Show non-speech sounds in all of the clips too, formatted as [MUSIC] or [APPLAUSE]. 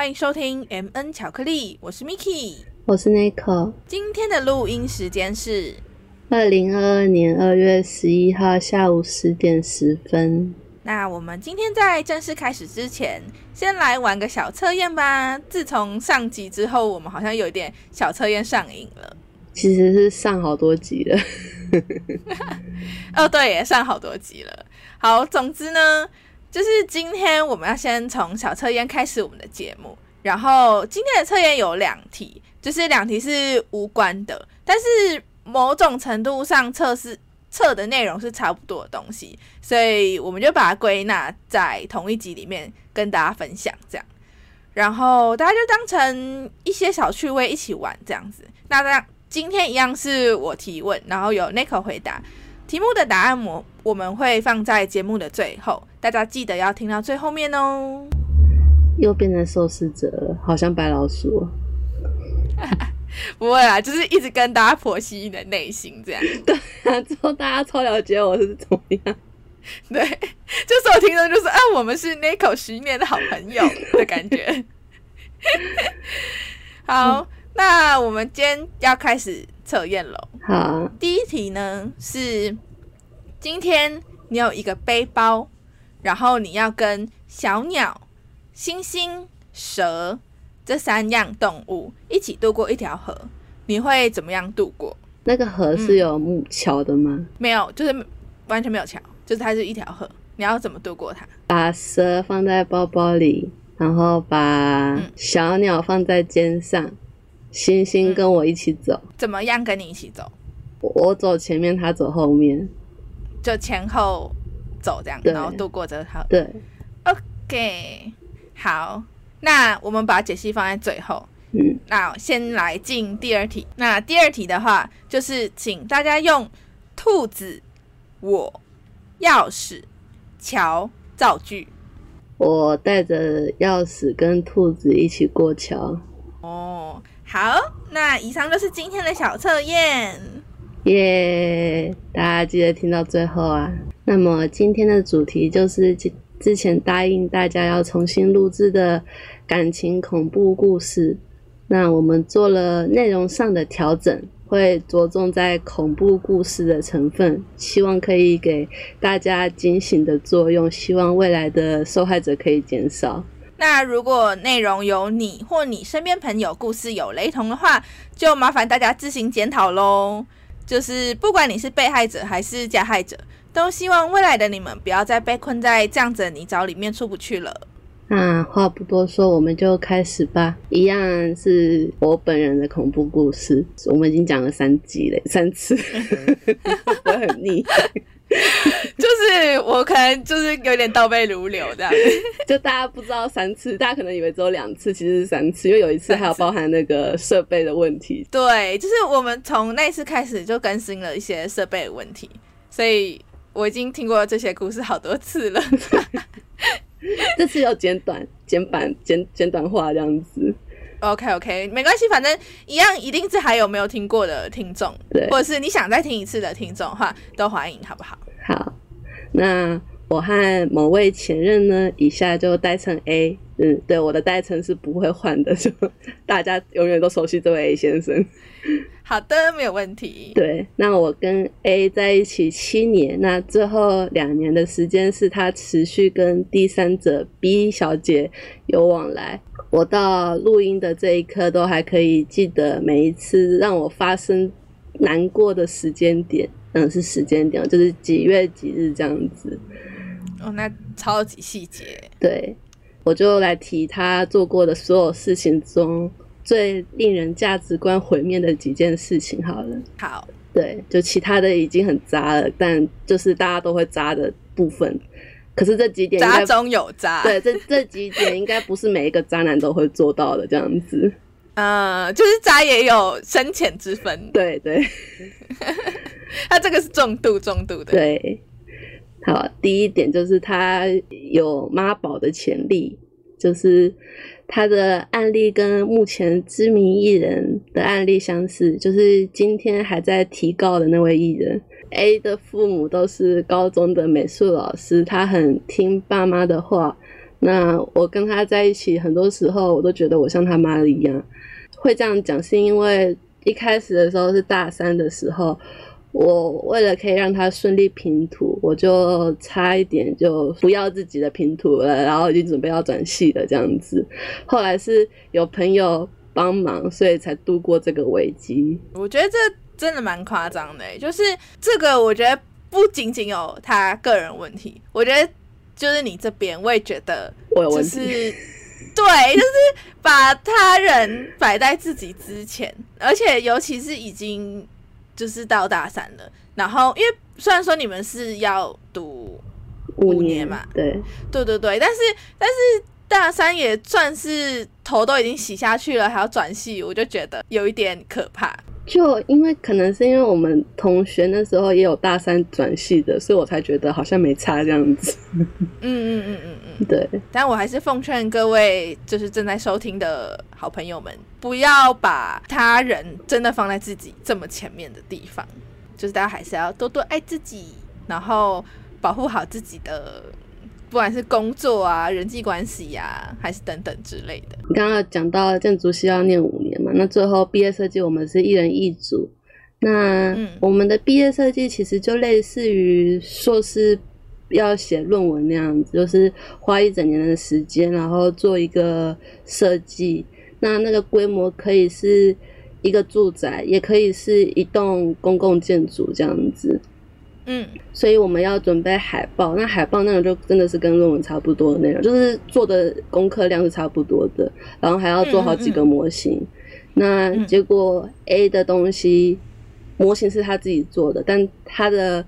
欢迎收听 M N 巧克力，我是 Miki，我是 Nico。今天的录音时间是二零二二年二月十一号下午十点十分。那我们今天在正式开始之前，先来玩个小测验吧。自从上集之后，我们好像有一点小测验上瘾了。其实是上好多集了。[LAUGHS] 哦，对，也上好多集了。好，总之呢，就是今天我们要先从小测验开始我们的节目。然后今天的测验有两题，就是两题是无关的，但是某种程度上测试。测的内容是差不多的东西，所以我们就把它归纳在同一集里面跟大家分享，这样，然后大家就当成一些小趣味一起玩这样子。那那今天一样是我提问，然后有 Nico 回答题目的答案，我我们会放在节目的最后，大家记得要听到最后面哦。又变成受试者了，好像白老鼠。[LAUGHS] 不会啊，就是一直跟大家剖析你的内心这样。[LAUGHS] 对啊，之后大家超了解我是怎么样。对，就是我听众就是啊，我们是 Nico 十年的好朋友的感觉。[LAUGHS] 好，那我们今天要开始测验了。好，第一题呢是今天你有一个背包，然后你要跟小鸟、星星、蛇。这三样动物一起渡过一条河，你会怎么样渡过？那个河是有木桥的吗？没有，就是完全没有桥，就是它是一条河。你要怎么渡过它？把蛇放在包包里，然后把小鸟放在肩上，星星跟我一起走。怎么样跟你一起走？我走前面，他走后面，就前后走这样，然后度过这条。对，OK，好。那我们把解析放在最后。嗯，那先来进第二题。那第二题的话，就是请大家用兔子、我、钥匙、桥造句。我带着钥匙跟兔子一起过桥。哦，好，那以上就是今天的小测验。耶，大家记得听到最后啊。那么今天的主题就是之前答应大家要重新录制的感情恐怖故事，那我们做了内容上的调整，会着重在恐怖故事的成分，希望可以给大家警醒的作用，希望未来的受害者可以减少。那如果内容有你或你身边朋友故事有雷同的话，就麻烦大家自行检讨喽。就是不管你是被害者还是加害者。都希望未来的你们不要再被困在这样子的泥沼里面出不去了。那话不多说，我们就开始吧。一样是我本人的恐怖故事，我们已经讲了三集了，三次，[LAUGHS] [LAUGHS] 我很腻。[LAUGHS] 就是我可能就是有点倒背如流这样，[LAUGHS] 就大家不知道三次，大家可能以为只有两次，其实是三次，因为有一次还有包含那个设备的问题。对，就是我们从那次开始就更新了一些设备的问题，所以。我已经听过这些故事好多次了，[LAUGHS] 这次要简短、简版、简简短化这样子。OK OK，没关系，反正一样，一定是还有没有听过的听众，对，或者是你想再听一次的听众的话，都欢迎，好不好？好，那我和某位前任呢，以下就代称 A。嗯，对，我的代称是不会换的，就大家永远都熟悉这位 A 先生。好的，没有问题。对，那我跟 A 在一起七年，那最后两年的时间是他持续跟第三者 B 小姐有往来。我到录音的这一刻，都还可以记得每一次让我发生难过的时间点。嗯，是时间点，就是几月几日这样子。哦，那超级细节。对，我就来提他做过的所有事情中。最令人价值观毁灭的几件事情，好了，好，对，就其他的已经很渣了，但就是大家都会渣的部分，可是这几点渣中有渣，对，这这几点应该不是每一个渣男都会做到的，这样子，呃，就是渣也有深浅之分，对对，[LAUGHS] 他这个是重度重度的，对，好，第一点就是他有妈宝的潜力，就是。他的案例跟目前知名艺人的案例相似，就是今天还在提告的那位艺人 A 的父母都是高中的美术老师，他很听爸妈的话，那我跟他在一起，很多时候我都觉得我像他妈一样。会这样讲，是因为一开始的时候是大三的时候，我为了可以让他顺利平图，我就差一点就不要自己的平图了，然后已经准备要转系了这样子。后来是有朋友帮忙，所以才度过这个危机。我觉得这真的蛮夸张的，就是这个，我觉得不仅仅有他个人问题，我觉得就是你这边，我也觉得我有问题。对，就是把他人摆在自己之前，而且尤其是已经就是到大三了，然后因为虽然说你们是要读五年嘛，对，对对对，但是但是大三也算是头都已经洗下去了，还要转系，我就觉得有一点可怕。就因为可能是因为我们同学那时候也有大三转系的，所以我才觉得好像没差这样子。嗯嗯嗯嗯嗯，[LAUGHS] 对。但我还是奉劝各位就是正在收听的好朋友们，不要把他人真的放在自己这么前面的地方，就是大家还是要多多爱自己，然后保护好自己的。不管是工作啊、人际关系呀，还是等等之类的。你刚刚讲到建筑系要念五年嘛？那最后毕业设计我们是一人一组。那我们的毕业设计其实就类似于硕士要写论文那样子，就是花一整年的时间，然后做一个设计。那那个规模可以是一个住宅，也可以是一栋公共建筑这样子。嗯，所以我们要准备海报，那海报内容就真的是跟论文差不多的内容，就是做的功课量是差不多的，然后还要做好几个模型。那结果 A 的东西模型是他自己做的，但他的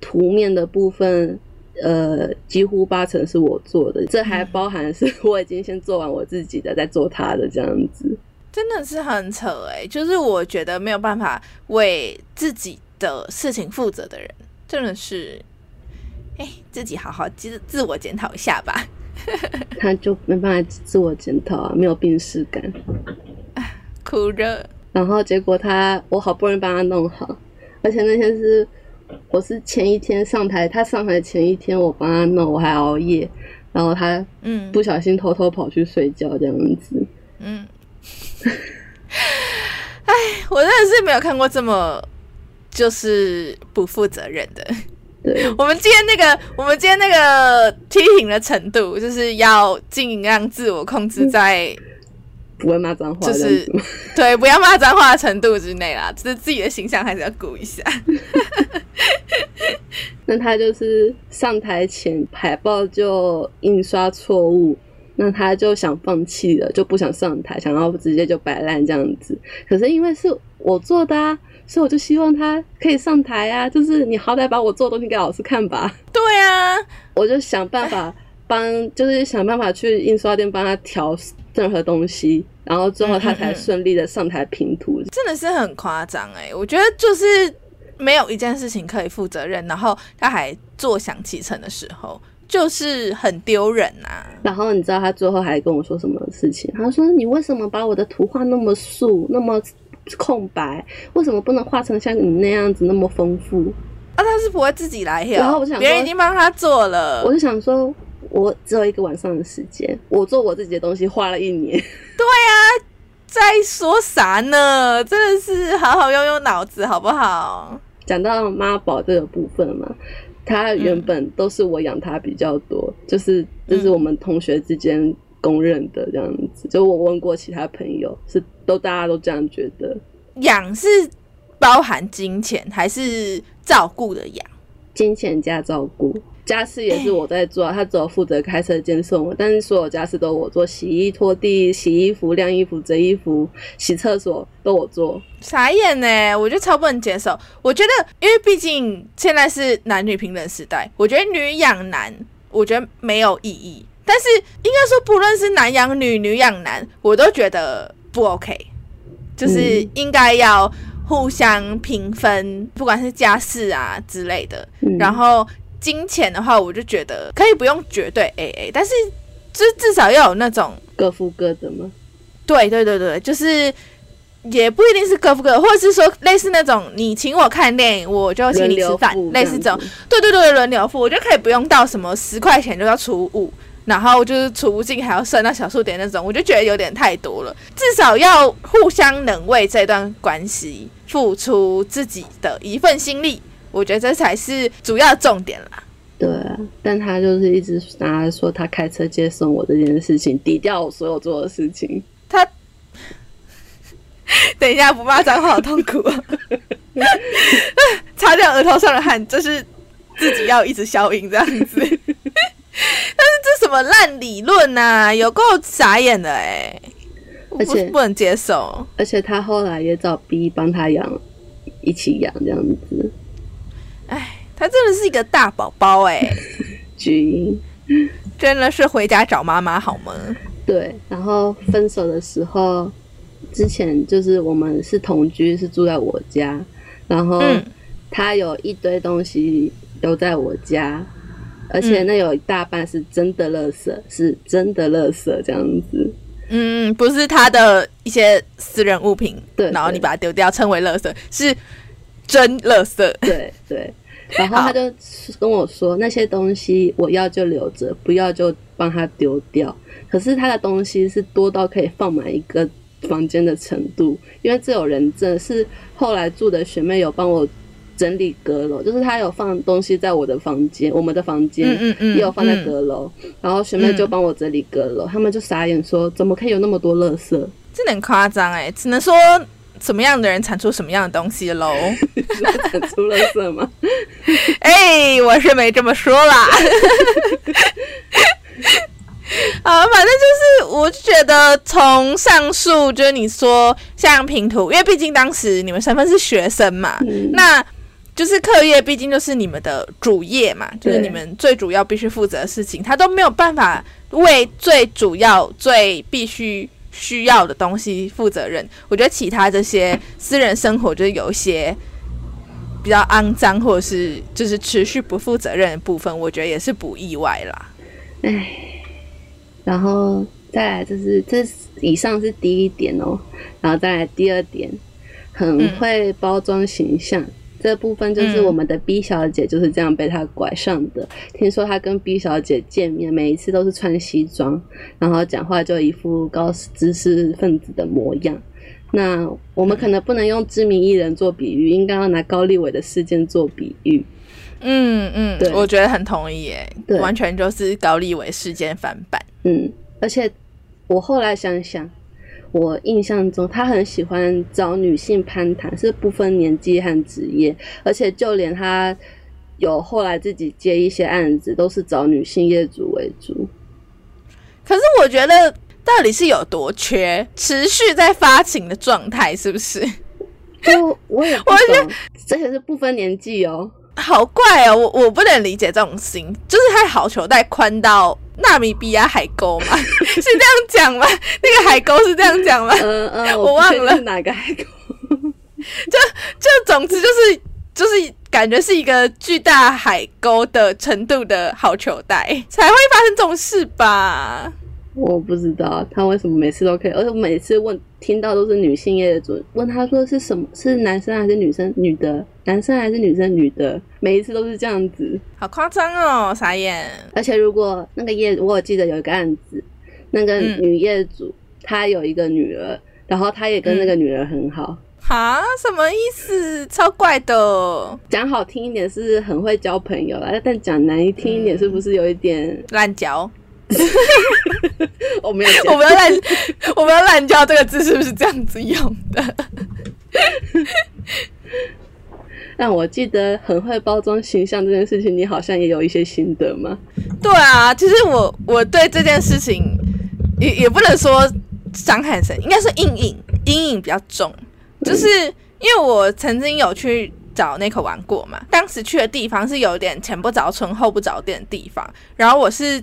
图面的部分，呃，几乎八成是我做的，这还包含是我已经先做完我自己的，再做他的这样子，真的是很扯哎，就是我觉得没有办法为自己的事情负责的人。真的是，哎，自己好好自自我检讨一下吧。[LAUGHS] 他就没办法自我检讨啊，没有病耻感，哭着。然后结果他，我好不容易帮他弄好，而且那天是我是前一天上台，他上台前一天我帮他弄，我还熬夜，然后他嗯不小心偷偷跑去睡觉这样子。嗯，[LAUGHS] 哎，我真的是没有看过这么。就是不负责任的。对，[LAUGHS] 我们今天那个，我们今天那个批评的程度，就是要尽量自我控制在不会骂脏话，就是 [LAUGHS] 对不要骂脏话的程度之内啦。就是自己的形象还是要顾一下。[LAUGHS] 那他就是上台前海报就印刷错误，那他就想放弃了，就不想上台，想要直接就摆烂这样子。可是因为是我做的啊。所以我就希望他可以上台啊！就是你好歹把我做的东西给老师看吧。对啊，我就想办法帮，就是想办法去印刷店帮他调任何东西，然后最后他才顺利的上台拼图。真的是很夸张哎！我觉得就是没有一件事情可以负责任，然后他还坐享其成的时候，就是很丢人呐。然后你知道他最后还跟我说什么事情？他说：“你为什么把我的图画那么素，那么？”空白，为什么不能画成像你那样子那么丰富？啊，他是不会自己来，然后我想，别人已经帮他做了。我就想说，我只有一个晚上的时间，我做我自己的东西花了一年。[LAUGHS] 对啊，在说啥呢？真的是好好用用脑子好不好？讲到妈宝这个部分嘛，他原本都是我养他比较多，就是就是我们同学之间。公认的这样子，就我问过其他朋友，是都大家都这样觉得。养是包含金钱还是照顾的养？金钱加照顾，家事也是我在做，他只有负责开车接送我，但是所有家事都我做，洗衣拖地、洗衣服、晾衣服、折衣服、洗厕所都我做。傻眼呢，我觉得超不能接受。我觉得，因为毕竟现在是男女平等时代，我觉得女养男，我觉得没有意义。但是应该说，不论是男养女、女养男，我都觉得不 OK，就是应该要互相平分，不管是家事啊之类的。然后金钱的话，我就觉得可以不用绝对 AA，但是就至少要有那种各付各的吗？对对对对，就是也不一定是各付各，或者是说类似那种你请我看电影，我就请你吃饭，类似这种。对对对，轮流付，我觉得可以不用到什么十块钱就要出五。然后就是储物镜还要算到小数点那种，我就觉得有点太多了。至少要互相能为这段关系付出自己的一份心力，我觉得这才是主要重点啦。对啊，但他就是一直拿来说他开车接送我这件事情，抵掉我所有做的事情。他 [LAUGHS] 等一下不骂脏话好痛苦啊！[LAUGHS] 擦掉额头上的汗，就是自己要一直消音这样子。[LAUGHS] 但是这什么烂理论呐、有够傻眼的哎、我不而且不能接受。而且他后来也找 B 帮他养，一起养这样子。哎，他真的是一个大宝宝哎，[LAUGHS] 巨婴真的是回家找妈妈好吗？对，然后分手的时候，之前就是我们是同居，是住在我家，然后嗯他有一堆东西都在我家，而且那有一大半是真的垃圾，是真的垃圾这样子。嗯，不是他的一些私人物品，对然后你把它丢掉，称为垃圾，是真垃圾。对对，然后他就跟我说那些东西我要就留着，不要就帮他丢掉。可是他的东西是多到可以放满一个房间的程度，因为这有人真的是后来住的学妹有帮我整理阁楼，就是他有放东西在我的房间，我们的房间。嗯嗯嗯，也有放在嗯阁楼，然后学妹就帮我整理阁楼，他们就傻眼说：“怎么可以有那么多垃圾？真的很夸张哎，只能说什么样的人产出什么样的东西喽。[LAUGHS] 产出垃圾吗？[LAUGHS] 哎，我是没这么说啦。[LAUGHS] 啊，反正就是，我就觉得从上述就是你说像拼图，因为毕竟当时你们身份是学生嘛，嗯那就是课业毕竟就是你们的主业嘛，就是你们最主要必须负责的事情，他都没有办法为最主要、最必须需要的东西负责任。我觉得其他这些私人生活就是有一些比较肮脏，或者是就是持续不负责任的部分，我觉得也是不意外啦。然后再来就是这以上是第一点哦，然后再来第二点，很会包装形象。这部分就是嗯我们的 B 小姐就是这样被他拐上的。听说他跟 B 小姐见面，每一次都是穿西装，然后讲话就一副高知识分子的模样。那我们可能不能用知名艺人做比喻，应该要拿高立伟的事件做比喻。嗯嗯对，我觉得很同意耶，对完全就是高立伟事件翻版。嗯，而且我后来想想，我印象中他很喜欢找女性攀谈，是不分年纪和职业，而且就连他有后来自己接一些案子，都是找女性业主为主。可是我觉得到底是有多缺，持续在发情的状态，是不是？就我也不我觉得，而且是不分年纪哦。好怪哦，我我不能理解这种心，就是他好球带宽到纳米比亚海沟吗？[LAUGHS] 是这样讲吗？那个海沟是这样讲吗？嗯嗯，[LAUGHS] 我忘了哪个海沟。[LAUGHS] 就总之就是就是感觉是一个巨大海沟的程度的好球带，才会发生这种事吧？我不知道他为什么每次都可以，而且我每次问听到都是女性业主，问他说是什么是男生还是女生？女的，男生还是女生？女的，每一次都是这样子。好夸张哦，傻眼。而且如果那个业，我有记得有一个案子，那个嗯女业主她有一个女儿，然后她也跟那个女儿很好。哈，什么意思？超怪的，讲好听一点是很会交朋友啦，但讲难听一点是不是有一点？烂交。[LAUGHS] 我没有我讲，们要滥，我不要滥交这个字是不是这样子用的？[LAUGHS] 但我记得很会包装形象这件事情，你好像也有一些心得嘛？对啊，其实我我对这件事情也也不能说伤害很深，应该是阴影阴影比较重，就是因为我曾经有去找那口玩过嘛，当时去的地方是有点前不着村后不着店的地方，然后我是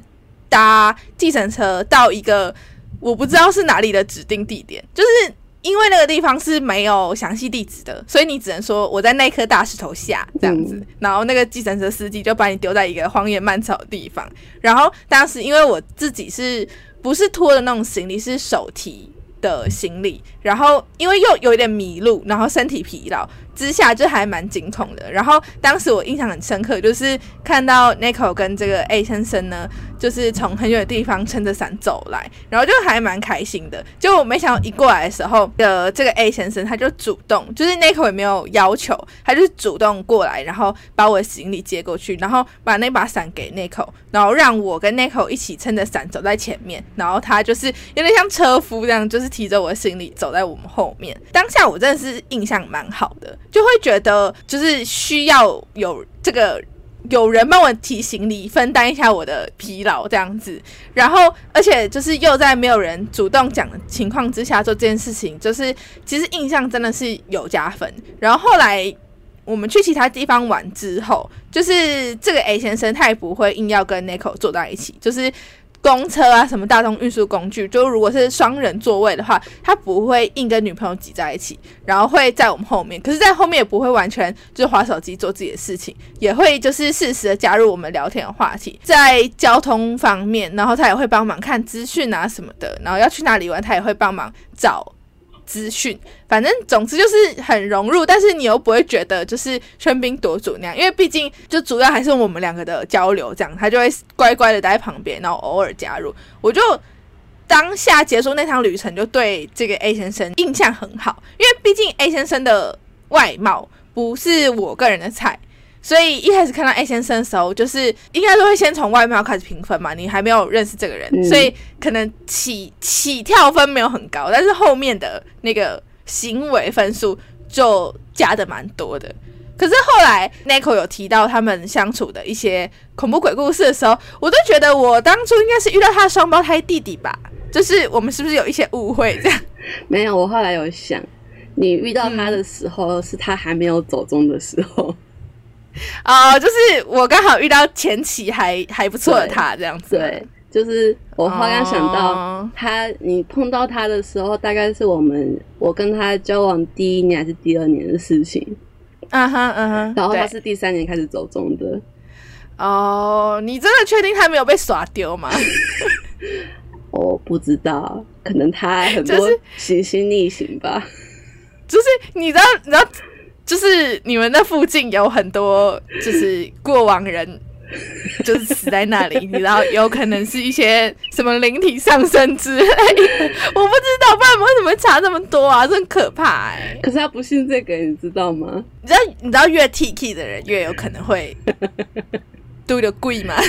搭计程车到一个我不知道是哪里的指定地点，就是。因为那个地方是没有详细地址的，所以你只能说我在那颗大石头下这样子，嗯然后那个计程车司机就把你丢在一个荒野漫草的地方。然后当时因为我自己是不是拖的那种行李，是手提的行李，然后因为又有一点迷路，然后身体疲劳，之下就还蛮惊恐的。然后当时我印象很深刻，就是看到 Nico 跟这个 A 先生呢，就是从很远的地方撑着伞走来，然后就还蛮开心的。就我没想到一过来的时候，的这个 A 先生他就主动，就是 Nico 也没有要求，他就主动过来，然后把我的行李接过去，然后把那把伞给 Nico，然后让我跟 Nico 一起撑着伞走在前面，然后他就是有点像车夫这样，就是提着我的行李走在我们后面。当下我真的是印象蛮好的，就会觉得就是需要有这个有人帮我提行李，分担一下我的疲劳这样子。然后，而且就是又在没有人主动讲的情况之下做这件事情，就是其实印象真的是有加分。然后后来我们去其他地方玩之后，就是这个 A 先生他也不会硬要跟 Nico 坐在一起，就是。公车啊，什么大众运输工具，就如果是双人座位的话，他不会硬跟女朋友挤在一起，然后会在我们后面。可是，在后面也不会完全就是划手机做自己的事情，也会就是适时的加入我们聊天的话题。在交通方面，然后他也会帮忙看资讯啊什么的，然后要去哪里玩，他也会帮忙找。资讯，反正总之就是很融入，但是你又不会觉得就是喧宾夺主那样，因为毕竟就主要还是我们两个的交流，这样他就会乖乖的待在旁边，然后偶尔加入。我就当下结束那趟旅程，就对这个 A 先生印象很好，因为毕竟 A 先生的外貌不是我个人的菜。所以一开始看到 A 先生的时候，就是应该都会先从外貌开始评分嘛，你还没有认识这个人，所以可能起起跳分没有很高，但是后面的那个行为分数就加的蛮多的。可是后来 Nico 有提到他们相处的一些恐怖鬼故事的时候，我都觉得我当初应该是遇到他的双胞胎弟弟吧，就是我们是不是有一些误会这样？没有，我后来有想，你遇到他的时候是他还没有走中的时候。哦，[LAUGHS] 就是我刚好遇到前期还还不错的他这样子。对，就是我刚刚想到他，你碰到他的时候，大概是我们我跟他交往第一年还是第二年的事情。嗯哼嗯哼，然后他是第三年开始走中的。哦，你真的确定他没有被耍丢吗？[LAUGHS] 我不知道，可能他很多行星逆行吧。就是你知道，你知道。就是你们那附近有很多，就是过往人，就是死在那里，你知道，有可能是一些什么灵体上升之类的，[LAUGHS] 我不知道，不然为什么查这么多啊？真可怕哎！可是他不信这个，你知道吗？你知道，你知道越 T K 的人越有可能会 [LAUGHS] do the 贵吗？[LAUGHS]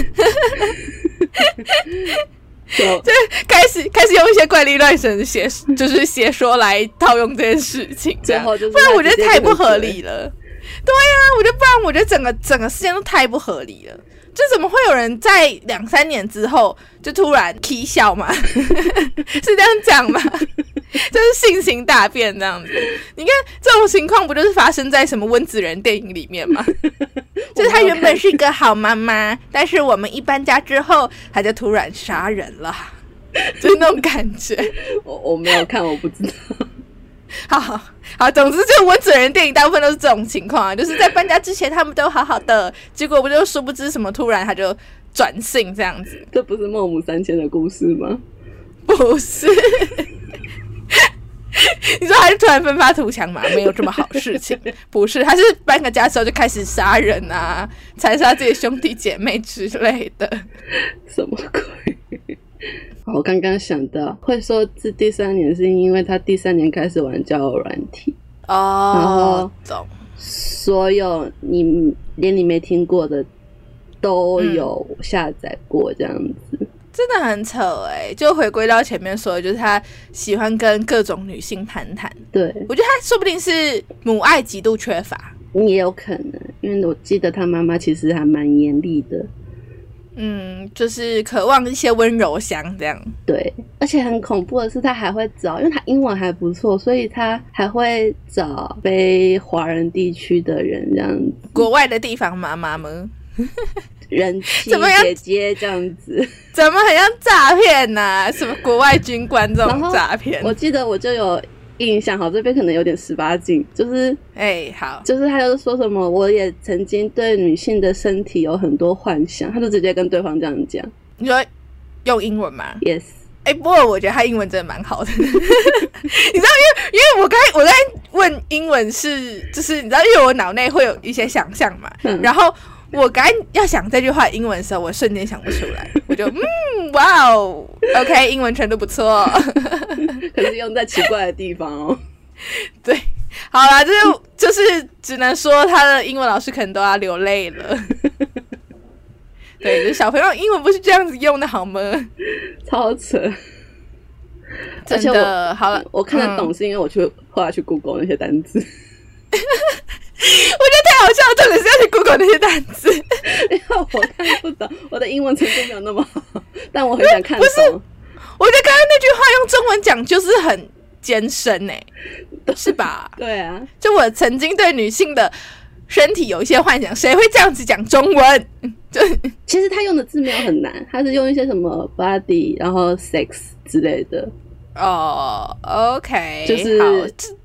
就 [LAUGHS] 开始开始用一些怪力乱神的邪，就是邪说来套用这件事情，这样，不然我觉得太不合理了。对呀，我觉得不然，我觉得整个整个事件都太不合理了。就怎么会有人在两三年之后就突然啼笑嘛？[LAUGHS] 是这样讲吗？[LAUGHS] 就是性情大变这样子。你看这种情况不就是发生在什么温子仁电影里面吗？[LAUGHS] 就是她原本是一个好妈妈，但是我们一搬家之后，她就突然杀人了，[LAUGHS] 就是那种感觉。我我没有看，我不知道。好好好，总之这个温子仁电影大部分都是这种情况啊，就是在搬家之前他们都好好的，结果不就殊不知什么突然他就转性这样子。这不是孟母三迁的故事吗？不是。[LAUGHS] 你说他是突然奋发图强嘛？没有这么好事情，不是？他是搬个家之后就开始杀人啊，残杀自己兄弟姐妹之类的，什么鬼？我刚刚想到会说是第三年，是因为他第三年开始玩交友软体哦，然后所有你连你没听过的都有下载过，这样子。真的很扯哎！就回归到前面说的，就是他喜欢跟各种女性谈谈。对，我觉得他说不定是母爱极度缺乏，也有可能，因为我记得他妈妈其实还蛮严厉的。嗯，就是渴望一些温柔乡这样。对，而且很恐怖的是，他还会找，因为他英文还不错，所以他还会找非华人地区的人这样子，国外的地方妈妈们。[LAUGHS] [LAUGHS] [LAUGHS] 人气姐姐这样子，怎么很像诈骗呢？什么国外军官这种诈骗？我记得我就有印象，好这边可能有点十八禁，就是哎好，就是他就是说什么，我也曾经对女性的身体有很多幻想，他就直接跟对方这样讲。你说用英文吗？Yes。哎，不过我觉得他英文真的蛮好的，[LAUGHS] 你知道，因为因为我刚我在问英文是，就是你知道，因为我脑内会有一些想象嘛，嗯然后我刚要想这句话英文的时候，我瞬间想不出来，我就嗯，哇哦，OK，英文程度不错，[LAUGHS] 可是用在奇怪的地方哦。[LAUGHS] 对，好啦，就是就是只能说他的英文老师可能都要流泪了。[LAUGHS] 对，就是小朋友英文不是这样子用的好吗？超扯。真的，好了，我看得懂嗯是因为我去后来去 Google 那些单词，[LAUGHS] 得太好笑了，重点是要去 Google 那些单词。因为我看不懂，我的英文程度没有那么好，但我很想看懂。我觉得刚刚那句话用中文讲就是很艰深哎、是吧？[LAUGHS] 对啊，就我曾经对女性的身体有一些幻想，谁会这样子讲中文？就其实他用的字没有很难，他是用一些什么 body，然后 sex 之类的，哦，OK，就是好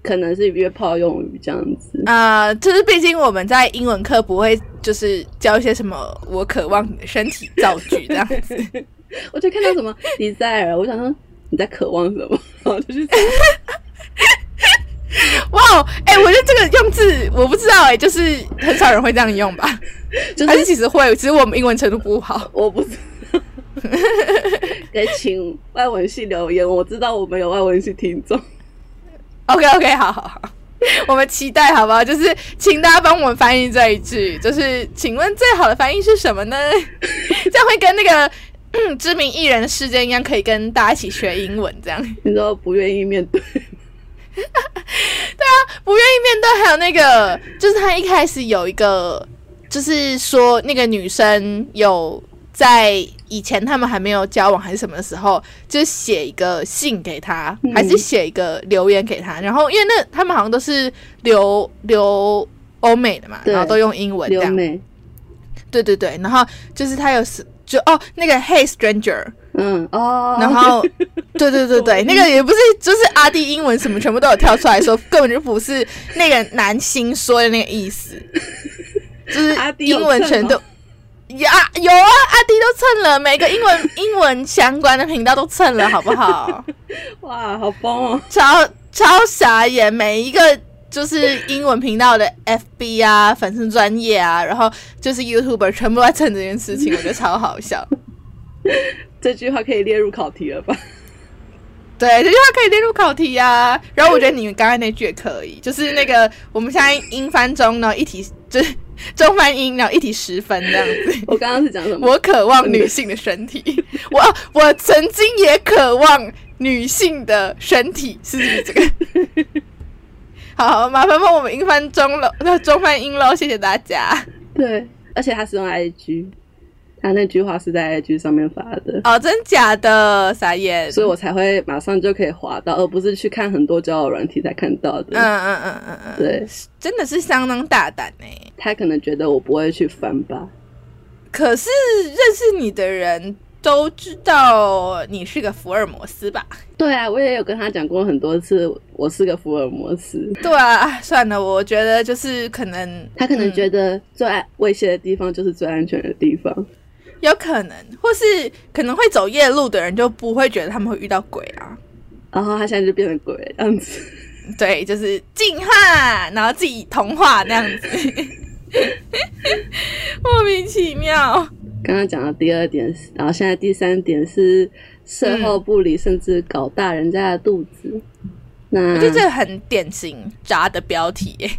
可能是约炮用语这样子。啊、就是毕竟我们在英文课不会就是教一些什么我渴望你的身体造句这样子。[LAUGHS] 我就看到什么 desire，我想说你在渴望什么，然 [LAUGHS] 后就去查。哇哦，哎、我觉得这个用字我不知道哎、就是很少人会这样用吧？[LAUGHS] 就是其实会，其实我们英文程度不好。我不知道，给请外文系留言，我知道我们有外文系听众。OK OK，好好好，我们期待好不好？就是请大家帮我们翻译这一句，就是请问最好的翻译是什么呢？[LAUGHS] 这样会跟那个、嗯、知名艺人的事件一样，可以跟大家一起学英文，这样你说不愿意面对，对啊不愿意面对。还有那个，就是他一开始有一个，就是说那个女生有。在以前他们还没有交往还是什么的时候，就写一个信给他，嗯。还是写一个留言给他。然后因为那他们好像都是留留欧美的嘛，然后都用英文这样。对对对，然后就是他有是就哦那个 Hey Stranger，嗯哦，然后 [LAUGHS] 对对对对，那个也不是就是阿弟英文什么全部都有跳出来说，根本就不是那个男星说的那个意思，就是 [LAUGHS] 英文程度呀，有啊，阿弟都蹭了，每个英文 [LAUGHS] 英文相关的频道都蹭了，好不好？[LAUGHS] 哇，好疯哦！超超傻眼，每一个就是英文频道的 FB 啊、粉丝专业啊，然后就是 YouTuber 全部都在蹭这件事情，我觉得超好笑。这句话可以列入考题了吧？对，这句话可以列入考题啊。然后我觉得你们刚才那句也可以，就是那个我们现在英翻中呢，一题就是 [LAUGHS] 中翻英，然后一题十分这样子。[LAUGHS] 我刚刚是讲什么？我渴望女性的身体，[LAUGHS] 我我曾经也渴望女性的身体，是不是这个？好好，麻烦帮我们英翻中了，那中翻英喽，谢谢大家。对，而且他是用 IG，他那句话是在 IG 上面发的，哦，真假的，傻眼。所以我才会马上就可以滑到，而不是去看很多交友软体才看到的。嗯嗯嗯嗯嗯，对，真的是相当大胆呢。他可能觉得我不会去翻吧。可是认识你的人都知道你是个福尔摩斯吧？对啊，我也有跟他讲过很多次，我是个福尔摩斯。对啊，哎算了，我觉得就是可能他可能嗯觉得最安危险的地方就是最安全的地方。有可能，或是可能会走夜路的人就不会觉得他们会遇到鬼啊。然后他现在就变成鬼这样子。对，就是进化，然后自己同化那样子，[LAUGHS] 莫名其妙。刚刚讲到第二点是，然后现在第三点是事后不理，甚至搞大人家的肚子。那我觉得这很典型渣的标题耶。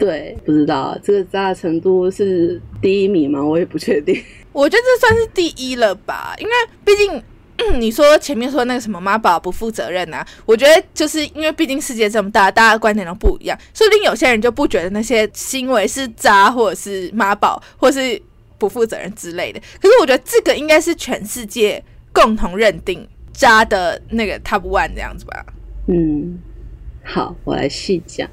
对，不知道这个渣的程度是第一名吗？我也不确定。[LAUGHS] 我觉得这算是第一了吧，因为毕竟。嗯你说前面说那个什么妈宝不负责任啊，我觉得就是因为毕竟世界这么大，大家的观点都不一样，说不定有些人就不觉得那些行为是渣，或者是妈宝，或是不负责任之类的。可是我觉得这个应该是全世界共同认定渣的那个 top one 这样子吧。嗯，好，我来细讲。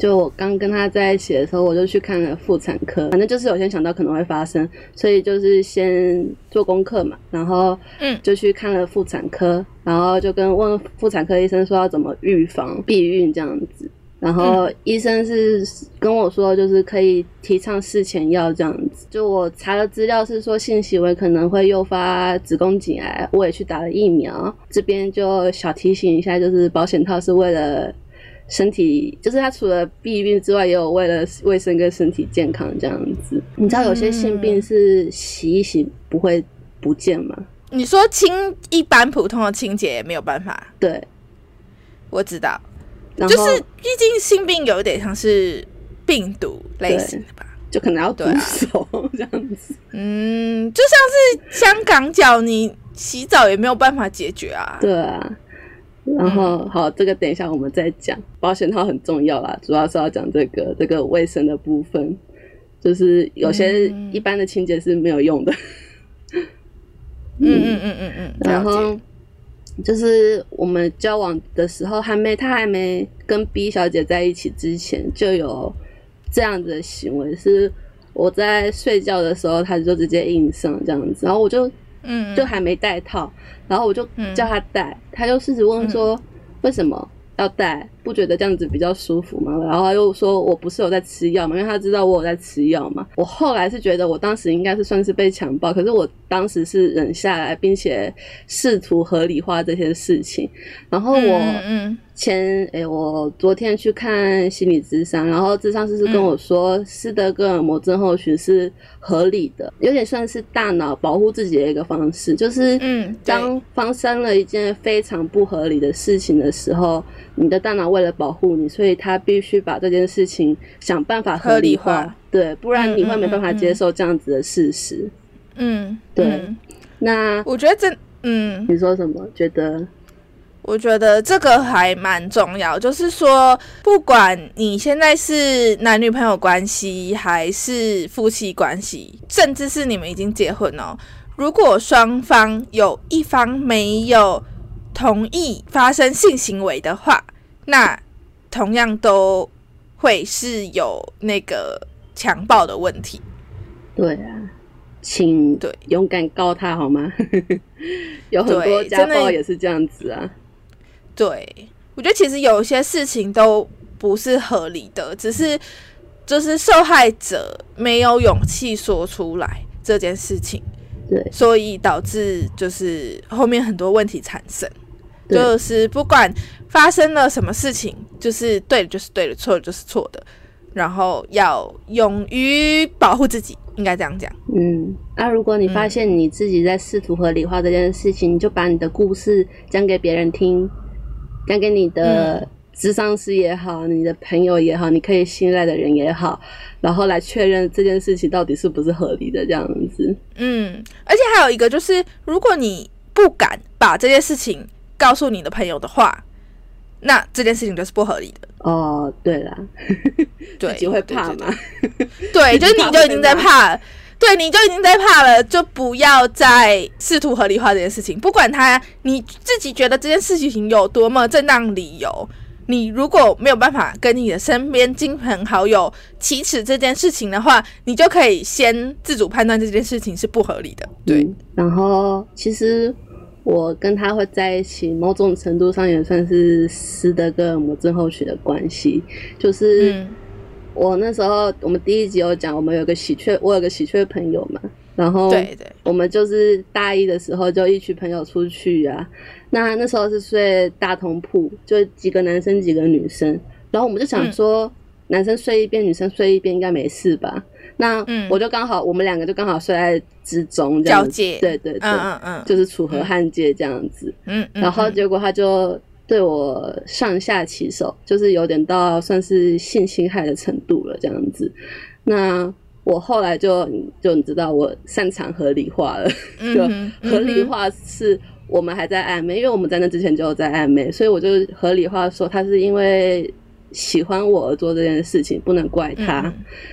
好，就我刚跟他在一起的时候，我就去看了妇产科，反正就是有先想到可能会发生，所以就是先做功课嘛，然后嗯就去看了妇产科，然后就跟问妇产科医生说要怎么预防避孕这样子。然后医生是跟我说，就是可以提倡事前药这样子。就我查的资料是说，性行为可能会诱发子宫颈癌，我也去打了疫苗。这边就小提醒一下，就是保险套是为了身体，就是他除了避孕之外，也有为了卫生跟身体健康这样子。你知道有些性病是洗一洗不会不见吗？你说清一般普通的清洁也没有办法，对，我知道，就是毕竟性病有一点像是病毒类型的吧。就可能要毒对啊手 [LAUGHS] 这样子。嗯，就像是香港脚，你洗澡也没有办法解决啊。对啊，然后、好，这个等一下我们再讲。保险套很重要啦，主要是要讲这个这个卫生的部分，就是有些嗯一般的清洁是没有用的。嗯嗯嗯嗯嗯，[LAUGHS] 然后就是我们交往的时候，还没他还没跟 B 小姐在一起之前，就有这样子的行为，是我在睡觉的时候，他就直接硬上这样子，然后我就嗯就还没戴套，然后我就嗯叫他戴，他就试着问说为什么要戴，不觉得这样子比较舒服吗？然后他又说我不是有在吃药嘛，因为他知道我有在吃药嘛。我后来是觉得我当时应该是算是被强暴，可是我当时是忍下来，并且试图合理化这些事情。然后我嗯嗯前诶、我昨天去看心理咨商，然后咨商师是跟我说，斯德哥尔摩症候群是合理的，有点算是大脑保护自己的一个方式，就是嗯，当发生了一件非常不合理的事情的时候，你的大脑为了保护你，所以他必须把这件事情想办法合理化，对，不然你会没办法接受这样子的事实。嗯对嗯那我觉得这嗯，你说什么？觉得我觉得这个还蛮重要，就是说，不管你现在是男女朋友关系，还是夫妻关系，甚至是你们已经结婚哦，如果双方有一方没有同意发生性行为的话，那同样都会是有那个强暴的问题。对啊，请对勇敢告他好吗？[LAUGHS] 有很多家暴也是这样子啊。对，我觉得其实有些事情都不是合理的，只是就是受害者没有勇气说出来这件事情，对所以导致就是后面很多问题产生。就是不管发生了什么事情，就是对的就是对的，错的就是错的，然后要勇于保护自己，应该这样讲。嗯，那、如果你发现你自己在试图合理化这件事情，你就把你的故事讲给别人听，讲给你的智商师也好，你的朋友也好，你可以信赖的人也好，然后来确认这件事情到底是不是合理的这样子。嗯，而且还有一个就是，如果你不敢把这件事情告诉你的朋友的话，那这件事情就是不合理的。哦，对啦，对，[LAUGHS] 自己会怕对嘛？对，[LAUGHS] [LAUGHS] 就是你就已经在怕了，对，你就已经在怕了，就不要再试图合理化这件事情。不管他你自己觉得这件事情有多么正当理由，你如果没有办法跟你的身边亲朋好友启齿这件事情的话，你就可以先自主判断这件事情是不合理的。对，嗯然后其实我跟他会在一起，某种程度上也算是斯德哥尔摩症候群的关系，就是。嗯我那时候我们第一集有讲，我们有个喜鹊，我有个喜鹊朋友嘛，然后对对，我们就是大一的时候就一群朋友出去啊，那那时候是睡大通铺，就几个男生几个女生，然后我们就想嗯。说，男生睡一边，女生睡一边应该没事吧？那嗯。我就刚好，我们两个就刚好睡在之中，这样子。交界。对对对，嗯嗯嗯，就是楚河汉界这样子。嗯，嗯然后嗯结果他就对我上下其手，就是有点到算是性侵害的程度了这样子。那我后来就就你知道，我擅长合理化了，[LAUGHS] 就合理化是我们还在暧昧，因为我们在那之前就有在暧昧，所以我就合理化说他是因为喜欢我而做这件事情，不能怪他。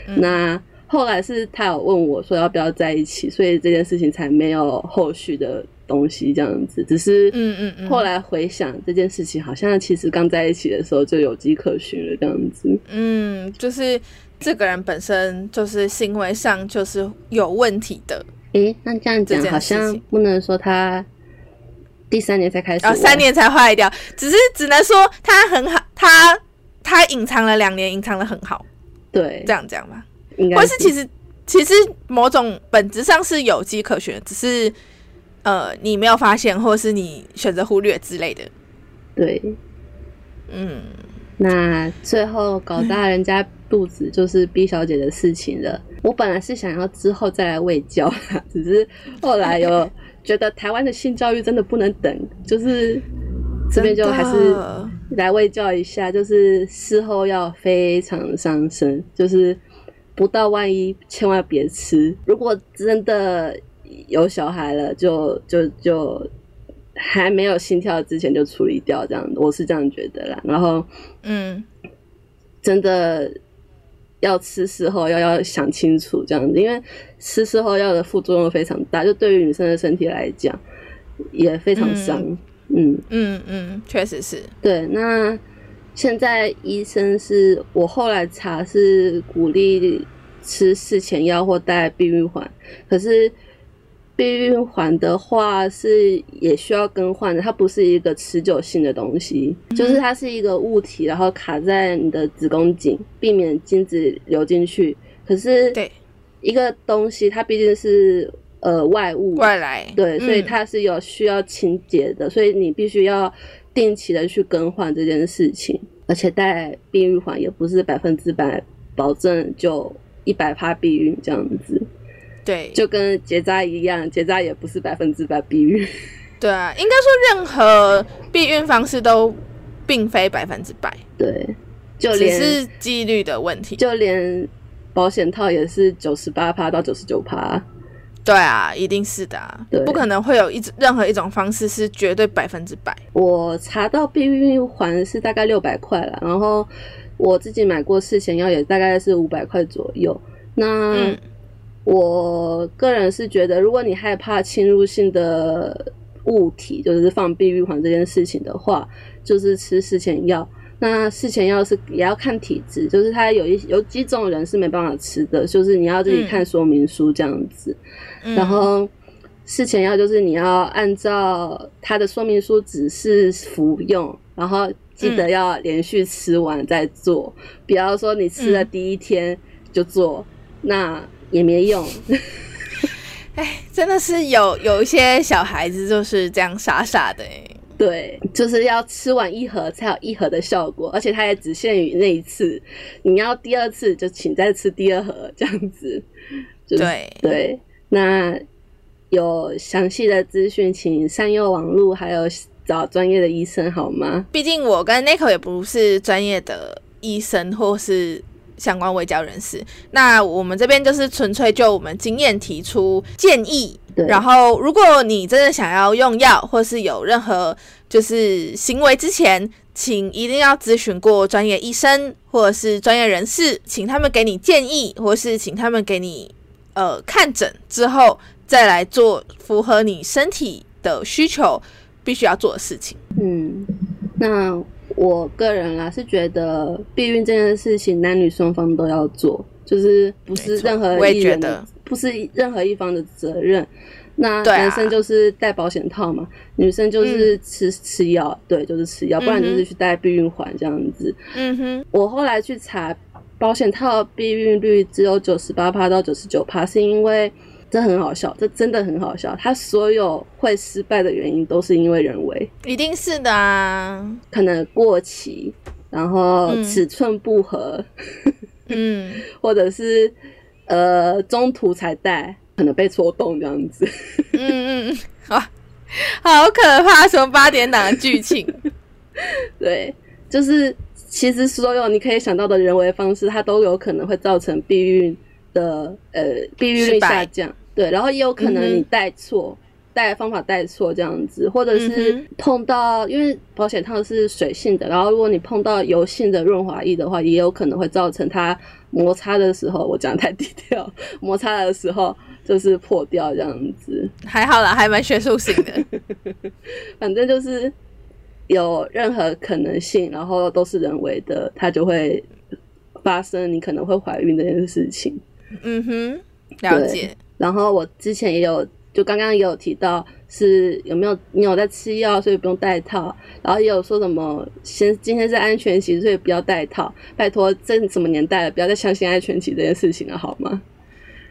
嗯嗯。那后来是他有问我说要不要在一起，所以这件事情才没有后续的东西这样子。只是嗯嗯嗯。后来回想这件事情，好像其实刚在一起的时候就有迹可循了这样子。嗯，就是这个人本身就是行为上就是有问题的，诶、那这样讲好像不能说他第三年才开始哦，三年才坏掉，只是只能说他很好，他他隐藏了两年，隐藏的很好，对。这，样讲吧，应该或是其实其实某种本质上是有机可循，只是呃你没有发现，或是你选择忽略之类的，对，嗯，那最后搞大人家肚子就是 B 小姐的事情了。我本来是想要之后再来喂教，只是后来有 [LAUGHS] 觉得台湾的性教育真的不能等，就是这边就还是来喂教一下，就是事后要非常伤身，就是不到万一千万别吃。如果真的有小孩了，就就就。还没有心跳之前就处理掉，这样我是这样觉得啦。然后，嗯，真的要吃事后要要想清楚这样子，因为吃事后药的副作用非常大，就对于女生的身体来讲也非常伤。嗯嗯嗯，确实是。对，那现在医生是我后来查是鼓励吃事前药或带避孕环，可是。避孕环的话是也需要更换的，它不是一个持久性的东西，就是它是一个物体，然后卡在你的子宫颈，避免精子流进去。可是，对一个东西，它毕竟是呃外物外来，对，所以它是有需要清洁的，所以你必须要定期的去更换这件事情。而且戴避孕环也不是百分之百保证就一百趴避孕这样子。对，就跟结扎一样，结扎也不是百分之百避孕。[LAUGHS] 对啊，应该说任何避孕方式都并非百分之百。对，就连是几率的问题。就连保险套也是九十八趴到九十九趴。对啊，一定是的，不可能会有一任何一种方式是绝对百分之百。我查到避孕环是大概六百块了，然后我自己买过事前药也大概是五百块左右。那我个人是觉得，如果你害怕侵入性的物体，就是放避孕环这件事情的话，就是吃事前药。那事前药是也要看体质，就是它有一有几种人是没办法吃的，就是你要自己看说明书这样子。然后事前要就是你要按照它的说明书指示服用，然后记得要连续吃完再做，比方说你吃了第一天就做，那。也没用，[LAUGHS] 哎，真的是有有一些小孩子就是这样傻傻的哎，对，就是要吃完一盒才有一盒的效果，而且它也只限于那一次，你要第二次就请再吃第二盒这样子，对。对，那有详细的资讯，请善用网络，还有找专业的医生好吗？毕竟我跟 Nico 也不是专业的医生，或是。相关卫教人士，那我们这边就是纯粹就我们经验提出建议。然后，如果你真的想要用药，或是有任何就是行为之前，请一定要咨询过专业医生或者是专业人士，请他们给你建议，或是请他们给你呃看诊之后，再来做符合你身体的需求必须要做的事情。嗯，那。我个人啦是觉得避孕这件事情男女双方都要做，就是不是任何一人的，不是任何一方的责任。那男生就是戴保险套嘛，女生就是吃吃药，对，就是吃药，不然就是去戴避孕环这样子。嗯哼，我后来去查保险套避孕率只有九十八趴到九十九趴，是因为。这很好笑，这真的很好笑。它所有会失败的原因都是因为人为，一定是的啊。可能过期，然后尺寸不合，嗯，[LAUGHS] 或者是呃中途才戴，可能被戳动这样子。嗯嗯，好，好可怕！什么八点档的剧情？[LAUGHS] 对，就是其实所有你可以想到的人为方式，它都有可能会造成避孕。的呃，避孕率下降，对，然后也有可能你带错，带方法带错这样子，或者是碰到，因为保险套是水性的，然后如果你碰到油性的润滑液的话，也有可能会造成它摩擦的时候，我讲太低调，[LAUGHS] 摩擦的时候就是破掉这样子。还好啦，还蛮学术性的，[LAUGHS] 反正就是有任何可能性，然后都是人为的，它就会发生你可能会怀孕这件事情。嗯哼，了解。然后我之前也有，就刚刚也有提到，是有没有你有在吃药，所以不用戴套。然后也有说什么，先今天是安全期，所以不要戴套。拜托，这什么年代了，不要再相信安全期这件事情了，好吗？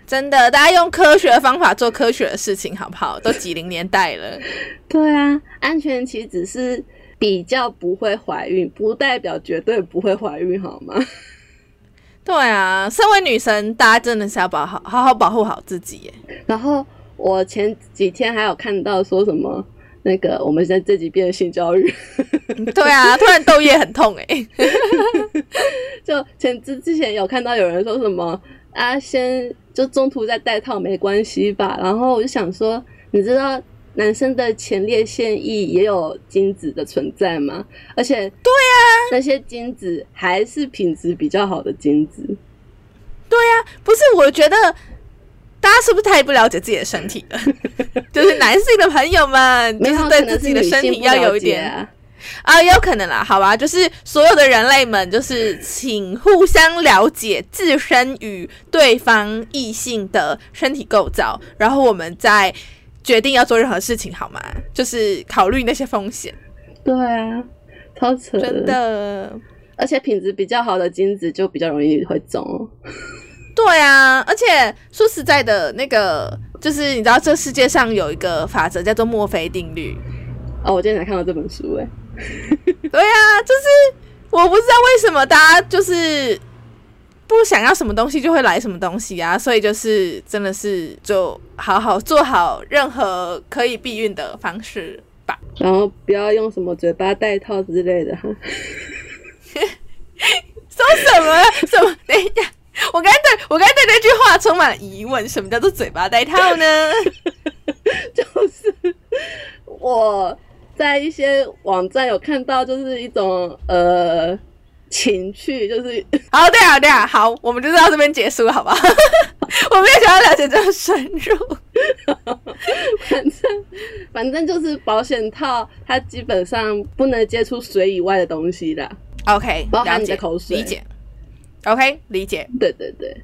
真的，大家用科学的方法做科学的事情，好不好？都几零年代了。[LAUGHS] 对啊，安全期只是比较不会怀孕，不代表绝对不会怀孕，好吗？对啊，身为女生，大家真的是要保好好好保护好自己耶。然后我前几天还有看到说什么，那个我们现在这几遍性教育，对啊，突然豆液很痛哎。[LAUGHS] 就前之之前有看到有人说什么啊，先就中途再戴套没关系吧。然后我就想说，你知道男生的前列腺液也有精子的存在吗？而且对啊，那些精子还是品质比较好的精子。对呀，不是，我觉得大家是不是太不了解自己的身体了？[LAUGHS] 就是男性的朋友们，就是对自己的身体要有一点啊，有可能啦，好吧，就是所有的人类们，就是请互相了解自身与对方异性的身体构造，然后我们再决定要做任何事情，好吗？就是考虑那些风险。对啊，超扯，真的。而且品质比较好的金子就比较容易会中。对啊，而且说实在的，那个就是你知道，这世界上有一个法则叫做墨菲定律。哦，我今天才看到这本书，哎。对啊，就是我不知道为什么大家就是不想要什么东西就会来什么东西啊，所以就是真的是就好好做好任何可以避孕的方式吧，然后不要用什么嘴巴戴套之类的哈。[LAUGHS] 说什么什么？等一下，我刚才对我刚才对那句话充满了疑问，什么叫做嘴巴戴套呢？[LAUGHS] 就是我。在一些网站有看到，就是一种呃情趣，就是 [LAUGHS] 好，对啊，对啊，好，我们就到这边结束，好不好？[LAUGHS] 我没有想要了解这么深入，[LAUGHS] 反正反正就是保险套，它基本上不能接触水以外的东西的。OK，包含你的口水，理解。OK，理解。对对对，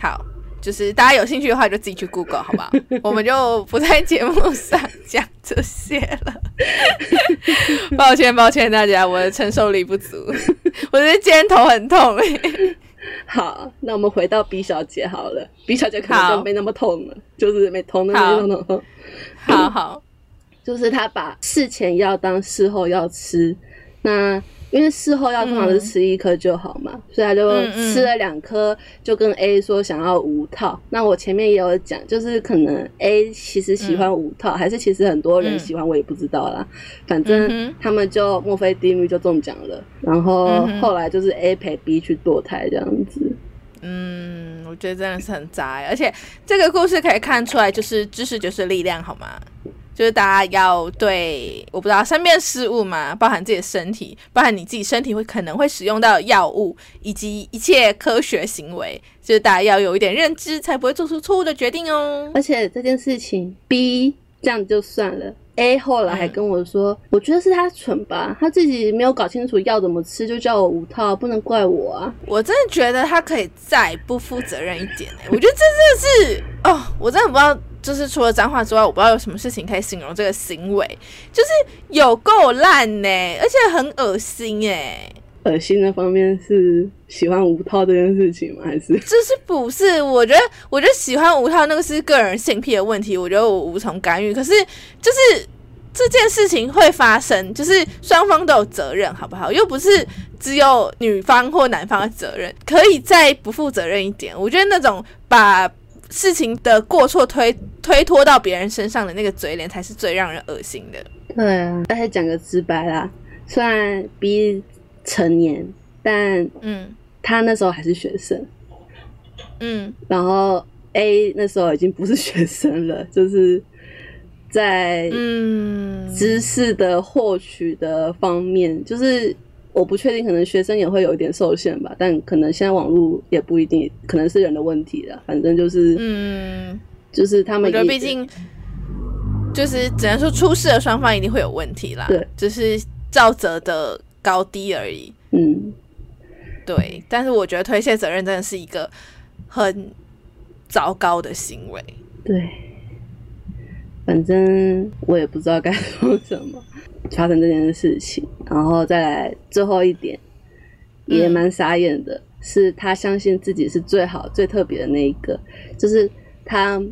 好。就是大家有兴趣的话，就自己去 Google 好不好？[LAUGHS] 我们就不在节目上讲这些了。[LAUGHS] 抱歉，抱歉大家，我的承受力不足。[LAUGHS] 我觉得今天头很痛。好，那我们回到 B 小姐好了。B 小姐可能就没那么痛了，就是没痛那么痛痛。好好，就是她把事前药当事后药吃。那因为事后要通常是吃一颗就好嘛，所以他就吃了两颗，就跟 A 说想要五套。那我前面也有讲，就是可能 A 其实喜欢五套，还是其实很多人喜欢，我也不知道啦。反正他们就墨菲定律就中奖了，然后后来就是 A 陪 B 去堕胎这样子。嗯，我觉得真的是很渣，而且这个故事可以看出来，就是知识就是力量，好吗？就是大家要对我不知道身边事物嘛，包含自己的身体，包含你自己身体会可能会使用到药物，以及一切科学行为，就是大家要有一点认知，才不会做出错误的决定哦。而且这件事情 B 这样就算了，A 后来还跟我说，我觉得是他蠢吧，他自己没有搞清楚药怎么吃，就叫我五套，不能怪我啊。我真的觉得他可以再不负责任一点哎，我觉得这真的是哦，我真的不知道。就是除了脏话之外，我不知道有什么事情可以形容这个行为，就是有够烂呢，而且很恶心哎。恶心的方面是喜欢吴涛这件事情吗？还是？就是不是？我觉得，我觉得喜欢吴涛那个是个人性癖的问题，我觉得我无从干预。可是，就是这件事情会发生，就是双方都有责任，好不好？又不是只有女方或男方的责任，可以再不负责任一点。我觉得那种把。事情的过错推推脱到别人身上的那个嘴脸，才是最让人恶心的。对啊，而且讲个直白啦，虽然 B 成年，但嗯，他那时候还是学生，嗯，然后 A 那时候已经不是学生了，就是在嗯知识的获取的方面，就是。我不确定，可能学生也会有一点受限吧，但可能现在网络也不一定，可能是人的问题了。反正就是，嗯，就是他们，我觉得毕竟就是只能说出事的双方一定会有问题啦，对，只是照责的高低而已。嗯，对，但是我觉得推卸责任真的是一个很糟糕的行为。对，反正我也不知道该说什么。发生这件事情，然后再来最后一点，也蛮傻眼的，是他相信自己是最好、最特别的那一个，就是他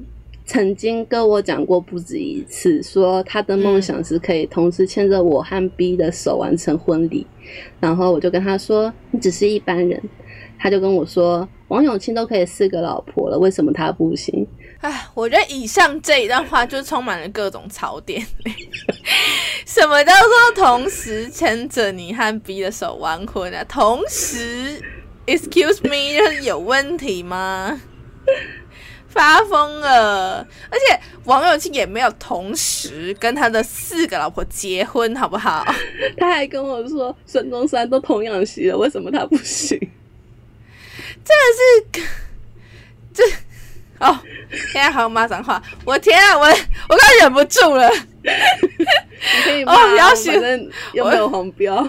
曾经跟我讲过不止一次，说他的梦想是可以同时牵着我和 B 的手完成婚礼。然后我就跟他说：“你只是一般人。”他就跟我说：“王永庆都可以四个老婆了，为什么他不行？”哎，我觉得以上这一段话就充满了各种槽点。什么叫做同时牵着你和 B 的手完婚啊？同时，excuse me，有问题吗？发疯了！而且王永庆也没有同时跟他的四个老婆结婚，好不好？他还跟我说孙中山都童养媳了，为什么他不行？真的是这哦！现在好骂脏话，我天啊！我我快忍不住了。你可以骂，反正有没有黄标。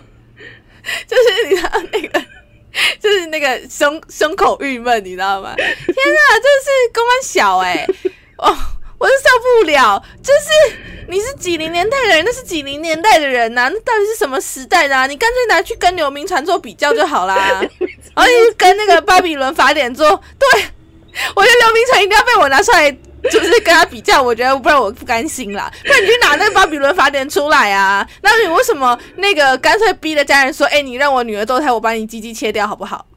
就是你的那个。[LAUGHS] 就是那个胸胸口郁闷，你知道吗？天哪，这是公安小哎！哦，我是受不了。就是你是几零年代的人，那是几零年代的人呐？那到底是什么时代的？啊？你干脆拿去跟刘明传做比较就好啦。[LAUGHS] 而且跟那个巴比伦法典做，对我觉得刘明传一定要被我拿出来。就是跟他比较，我觉得不然我不甘心啦。不然你去拿那个巴比伦法典出来啊？那你为什么那个干脆逼着家人说，哎，你让我女儿堕胎，我把你鸡鸡切掉好不好？[LAUGHS]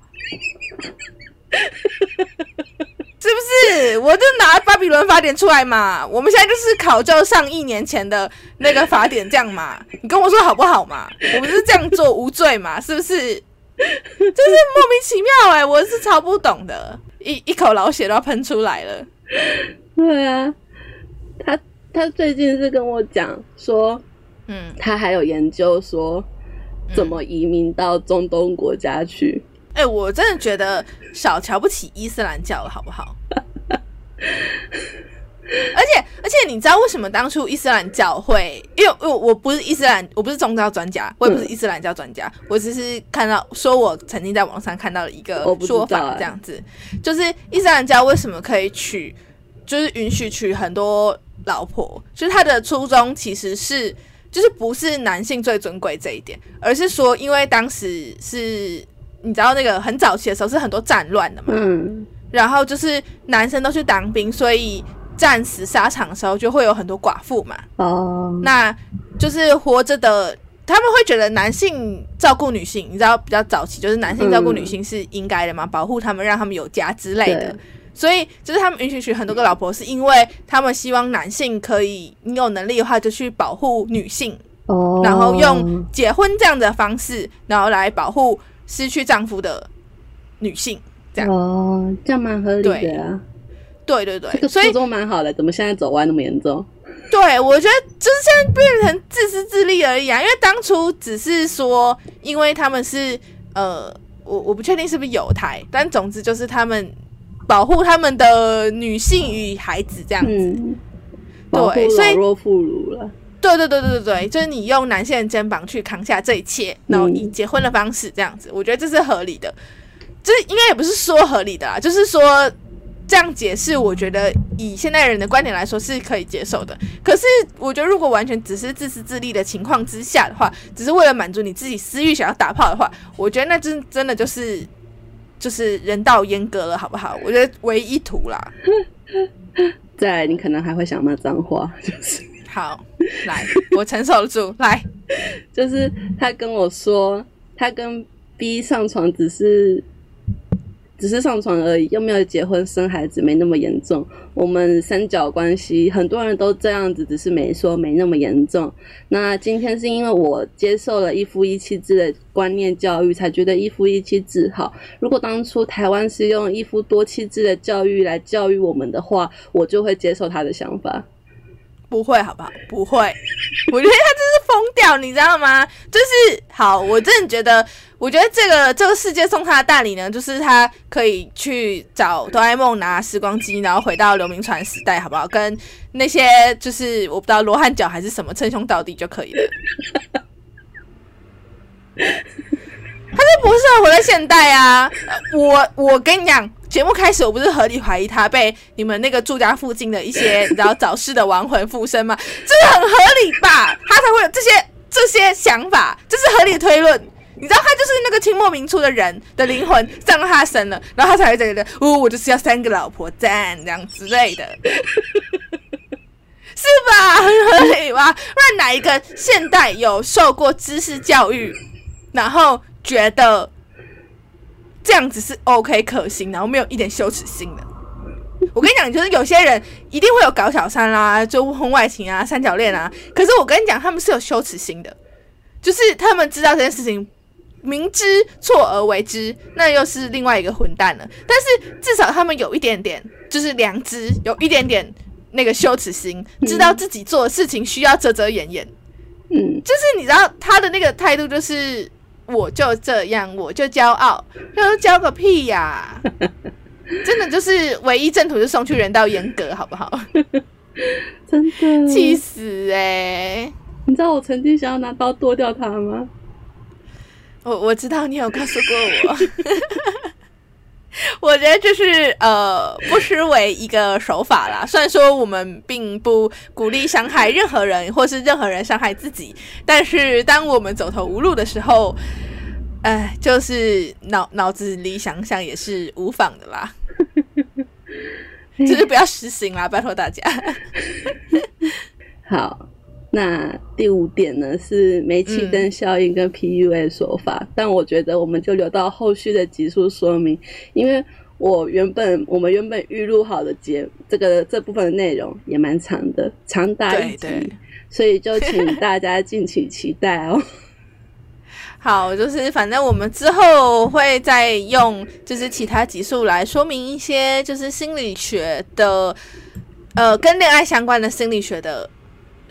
是不是？我就拿巴比伦法典出来嘛。我们现在就是考究上亿年前的那个法典，这样嘛？你跟我说好不好嘛？我们是这样做无罪嘛？是不是？就是莫名其妙哎，我是超不懂的，一一口老血都要喷出来了。[LAUGHS] 对啊，他他最近是跟我讲说，嗯，他还有研究说怎么移民到中东国家去。哎，我真的觉得少瞧不起伊斯兰教了，好不好？而 [LAUGHS] 且而且，你知道为什么当初伊斯兰教会？因为我我不是伊斯兰，我不是宗教专家，我也不是伊斯兰教专家，我只是看到说我曾经在网上看到了一个说法，这样子，就是伊斯兰教为什么可以娶。就是允许娶很多老婆，就是他的初衷其实是，就是不是男性最尊贵这一点，而是说，因为当时是你知道那个很早期的时候是很多战乱的嘛，嗯，然后就是男生都去当兵，所以战死沙场的时候就会有很多寡妇嘛，哦，那就是活着的，他们会觉得男性照顾女性，你知道比较早期就是男性照顾女性是应该的嘛，保护他们，让他们有家之类的。所以就是他们允许娶很多个老婆，是因为他们希望男性可以，你有能力的话就去保护女性，哦，然后用结婚这样的方式，然后来保护失去丈夫的女性，这样哦，这样蛮合理的啊。对对对，这个初衷蛮好的，怎么现在走歪那么严重？对，我觉得就是现在变成自私自利而已啊。因为当初只是说，因为他们是呃，我我不确定是不是有台，但总之就是他们。保护他们的女性与孩子这样子，对，所以弱妇孺了。对对对对对对，就是你用男性的肩膀去扛下这一切，然后以结婚的方式这样子，我觉得这是合理的。这应该也不是说合理的啦，就是说这样解释，我觉得以现代人的观点来说是可以接受的。可是我觉得，如果完全只是自私自利的情况之下的话，只是为了满足你自己私欲想要打炮的话，我觉得那真真的就是。就是人道阉割了，好不好？我觉得唯一图啦。[LAUGHS] 再，你可能还会想骂脏话，就是好来，我承受得住。[LAUGHS] 来，就是他跟我说，他跟 B 上床只是。只是上床而已，又没有结婚生孩子，没那么严重。我们三角关系很多人都这样子，只是没说没那么严重。那今天是因为我接受了一夫一妻制的观念教育，才觉得一夫一妻制好。如果当初台湾是用一夫多妻制的教育来教育我们的话，我就会接受他的想法。不会，好不好？不会，我觉得他就是疯掉，你知道吗？就是好，我真的觉得，我觉得这个这个世界送他的大礼呢，就是他可以去找哆啦 A 梦拿时光机，然后回到刘铭传时代，好不好？跟那些就是我不知道罗汉脚还是什么称兄道弟就可以了。[LAUGHS] 他就不适合活在现代啊！我我跟你讲。节目开始，我不是合理怀疑他被你们那个住家附近的一些 [LAUGHS] 然后早逝的亡魂附身吗？这很合理吧？他才会有这些这些想法，这是合理推论。你知道他就是那个清末明初的人的灵魂上到他身了，然后他才会觉得，哦，我就是要三个老婆赞这样之类的，[LAUGHS] 是吧？很合理吧？不然哪一个现代有受过知识教育，然后觉得这样子是 OK 可行，然后没有一点羞耻心的？我跟你讲，就是有些人一定会有搞小三啦，就婚外情啊、三角恋啊。可是我跟你讲，他们是有羞耻心的，就是他们知道这件事情，明知错而为之，那又是另外一个混蛋了。但是至少他们有一点点，就是良知，有一点点那个羞耻心，知道自己做的事情需要遮遮掩掩。嗯，就是你知道他的那个态度，就是我就这样，我就骄傲，他说骄个屁呀！[LAUGHS] 真的就是唯一正途就送去人道严格，好不好？[LAUGHS] 真的气死哎！你知道我曾经想要拿刀剁掉他吗？我我知道你有告诉过我。[LAUGHS] [LAUGHS] 我觉得这是呃，不失为一个手法啦。虽然说我们并不鼓励伤害任何人，或是任何人伤害自己，但是当我们走投无路的时候，哎，就是脑脑子里想想也是无妨的啦。[LAUGHS] 就是不要实行啦，拜托大家。[LAUGHS] 好，那第五点呢是煤气灯效应跟 PUA 说法，但我觉得我们就留到后续的集数说明，因为我原本我们原本预录好的节这个这部分的内容也蛮长的，长达一集，所以就请大家敬请期待哦。[LAUGHS] 好，就是反正我们之后会再用就是其他集数来说明一些就是心理学的，呃，跟恋爱相关的心理学的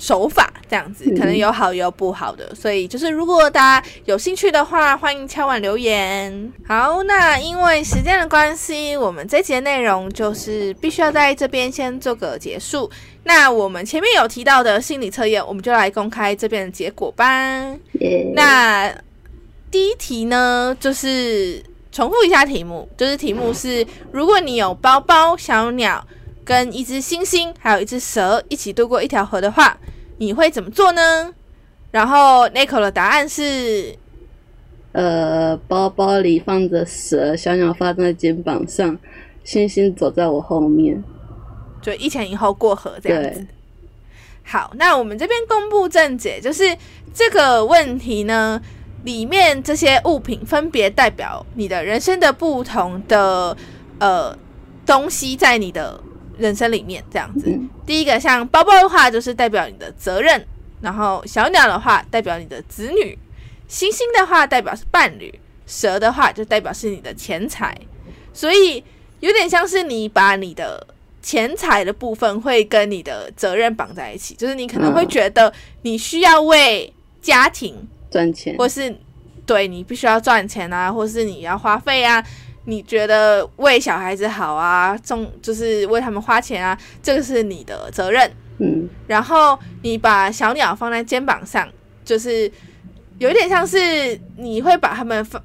手法，这样子可能有好有不好的，所以就是如果大家有兴趣的话，欢迎敲碗留言。好，那因为时间的关系，我们这节内容就是必须要在这边先做个结束。那我们前面有提到的心理测验，我们就来公开这边的结果吧。那第一题呢，就是重复一下题目，就是题目是：如果你有包包、小鸟跟一只猩猩，还有一只蛇一起渡过一条河的话，你会怎么做呢？然后 Nico 的答案是：呃，包包里放着蛇，小鸟放在肩膀上，星星走在我后面，就一前一后过河这样子。好，那我们这边公布正解，就是这个问题呢。里面这些物品分别代表你的人生的不同的呃东西，在你的人生里面这样子。第一个像包包的话，就是代表你的责任；然后小鸟的话，代表你的子女；星星的话，代表是伴侣；蛇的话，就代表是你的钱财。所以有点像是你把你的钱财的部分会跟你的责任绑在一起，就是你可能会觉得你需要为家庭。赚钱，或是对你必须要赚钱啊，或是你要花费啊，你觉得为小孩子好啊，种就是为他们花钱啊，这个是你的责任。嗯，然后你把小鸟放在肩膀上，就是有一点像是你会把他们放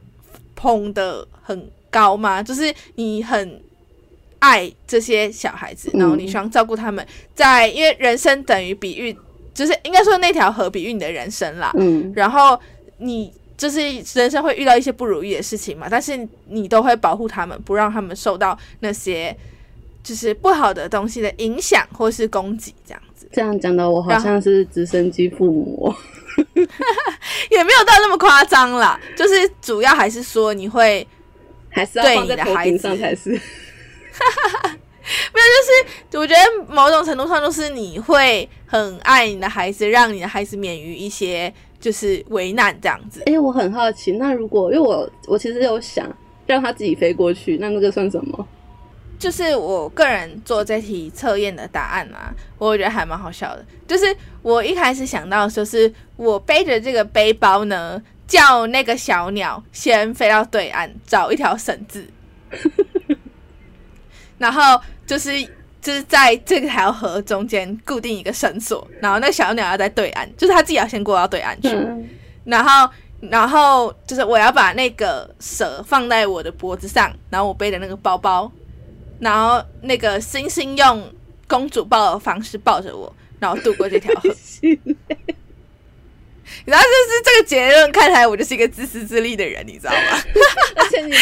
捧的很高吗？就是你很爱这些小孩子，然后你希望照顾他们，在因为人生等于比喻。就是应该说那条河比喻你的人生啦，嗯，然后你就是人生会遇到一些不如意的事情嘛，但是你都会保护他们，不让他们受到那些就是不好的东西的影响或是攻击，这样子。这样讲的我好像是直升机父母，[LAUGHS] 也没有到那么夸张啦，就是主要还是说你会还是要放在孩子上才是。[LAUGHS] 没有，就是我觉得某种程度上，就是你会很爱你的孩子，让你的孩子免于一些就是危难这样子。哎，我很好奇，那如果因为我我其实有想让他自己飞过去，那那个算什么？就是我个人做这题测验的答案啊，我觉得还蛮好笑的。就是我一开始想到，就是我背着这个背包呢，叫那个小鸟先飞到对岸找一条绳子，[LAUGHS] 然后。就是就是在这条河中间固定一个绳索，然后那小鸟要在对岸，就是它自己要先过到对岸去，然后然后就是我要把那个蛇放在我的脖子上，然后我背的那个包包，然后那个星星用公主抱的方式抱着我，然后渡过这条河。[LAUGHS] [LAUGHS] 然后就是这个结论看起来我就是一个自私自利的人，你知道吗？[LAUGHS] 而且你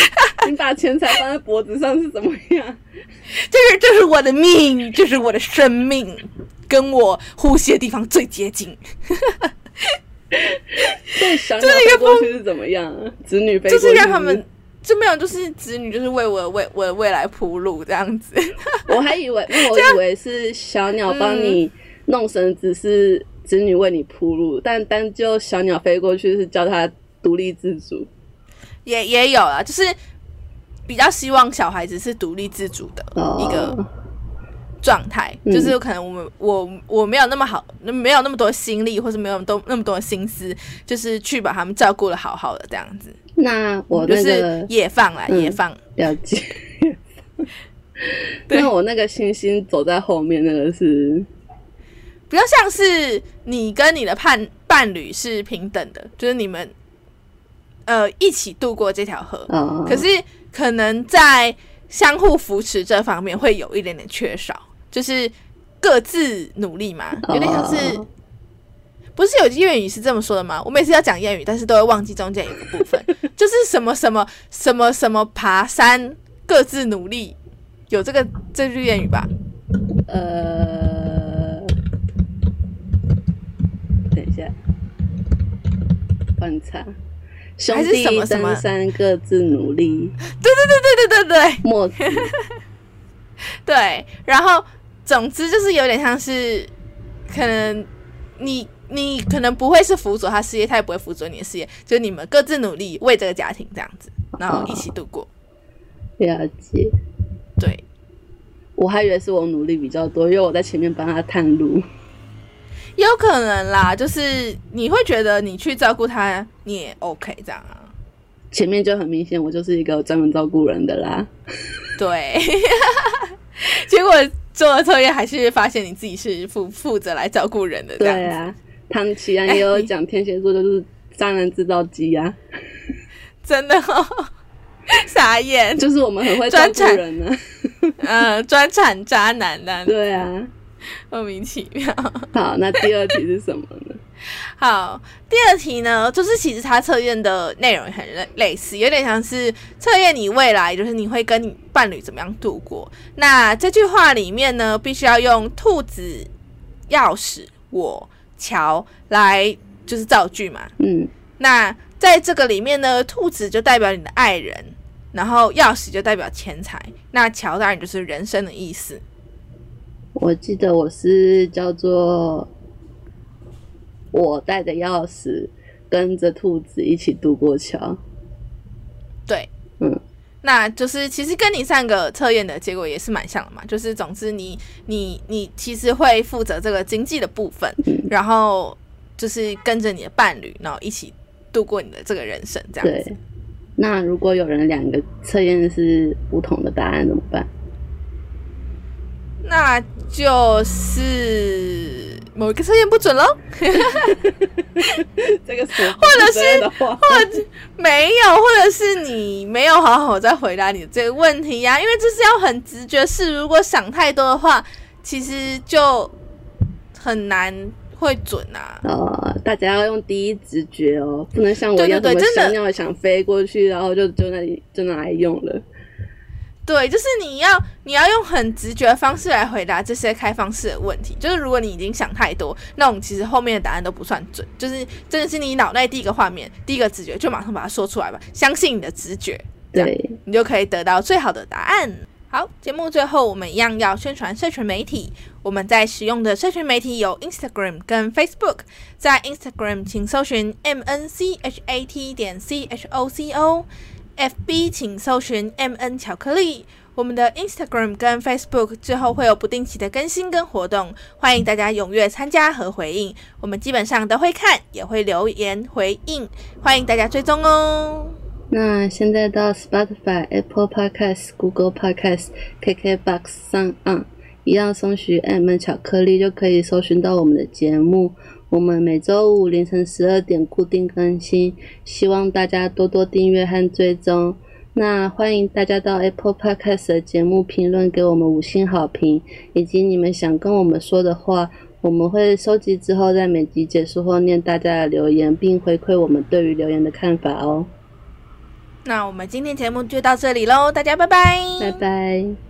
你把钱财放在脖子上是怎么样？[LAUGHS] 就是就是我的命，就是我的生命，跟我呼吸的地方最接近。[LAUGHS] 对，小鸟飞过去是怎么样？子女被就是让他们就没有，就是子女就是为我为我的未来铺路这样子。我还以为，我以为是小鸟帮你弄绳子，是子女为你铺路，但单就小鸟飞过去是教他独立自主。也也有啊，就是比较希望小孩子是独立自主的一个状态，就是有可能我们我我没有那么好，没有那么多心力，或是没有多那么多心思，就是去把他们照顾的好好的这样子。那我就是野放啦，野放了解。[LAUGHS] [LAUGHS] 那我那个星星走在后面，那个是比较像是你跟你的伴伴侣是平等的，就是你们。呃，一起渡过这条河，可是可能在相互扶持这方面会有一点点缺少，就是各自努力嘛，有点像是，不是有句谚语是这么说的吗？我每次要讲谚语，但是都会忘记中间一个部分，[LAUGHS] 就是什么什么什么什么爬山各自努力，有这个这句谚语吧？呃，等一下，观察。兄弟登山各自努力。对对对对对对对。墨子。[LAUGHS] 对，然后总之就是有点像是，可能你你可能不会是辅佐他事业，他也不会辅佐你的事业，就你们各自努力为这个家庭这样子，然后一起度过。了解。对，我还以为是我努力比较多，因为我在前面帮他探路。有可能啦，就是你会觉得你去照顾他，你也 OK 这样啊。前面就很明显，我就是一个专门照顾人的啦。对，[LAUGHS] 结果做了测验，还是发现你自己是负负责来照顾人的。对啊，唐奇安也有讲天蝎座就是渣男制造机啊，真的哦 [LAUGHS] 傻眼，就是我们很会专产人呢。嗯，专产渣男的。对啊。[LAUGHS] 莫名其妙。好，那第二题是什么呢？[LAUGHS] 好，第二题呢，就是其实它测验的内容很类类似，有点像是测验你未来，就是你会跟你伴侣怎么样度过。那这句话里面呢，必须要用兔子、钥匙、我、桥来就是造句嘛。嗯。那在这个里面呢，兔子就代表你的爱人，然后钥匙就代表钱财，那桥当然就是人生的意思。我记得我是叫做我带着钥匙跟着兔子一起渡过桥。对，嗯，那就是其实跟你上个测验的结果也是蛮像的嘛。就是总之你你你其实会负责这个经济的部分，然后就是跟着你的伴侣，然后一起度过你的这个人生这样子。那如果有人两个测验是不同的答案怎么办？那就是某一个测验不准喽，[LAUGHS] 这个或者是或者没有，或者是你没有好好在回答你的这个问题呀？因为这是要很直觉是，如果想太多的话，其实就很难会准啊。呃，大家要用第一直觉哦，不能像我一样，真的想要想飞过去，然后就就那里就拿来用了。对，就是你要你要用很直觉的方式来回答这些开放式的问题。就是如果你已经想太多，那我们其实后面的答案都不算准。就是真的是你脑袋第一个画面、第一个直觉，就马上把它说出来吧。相信你的直觉，对，你就可以得到最好的答案。好，节目最后我们一样要宣传社群媒体。我们在使用的社群媒体有 Instagram 跟 Facebook。在 Instagram 请搜寻 M N C H A T 点 C H O C O。FB 请搜寻 MN 巧克力，我们的 Instagram 跟 Facebook 之后会有不定期的更新跟活动，欢迎大家踊跃参加和回应，我们基本上都会看，也会留言回应，欢迎大家追踪哦。那现在到 Spotify、Apple Podcast、Google Podcast、KKBox 上啊，一样搜寻 MN 巧克力就可以搜寻到我们的节目。我们每周五凌晨十二点固定更新，希望大家多多订阅和追踪。那欢迎大家到 Apple Podcast 的节目评论给我们五星好评，以及你们想跟我们说的话，我们会收集之后，在每集结束后念大家的留言，并回馈我们对于留言的看法哦。那我们今天节目就到这里喽，大家拜拜，拜拜。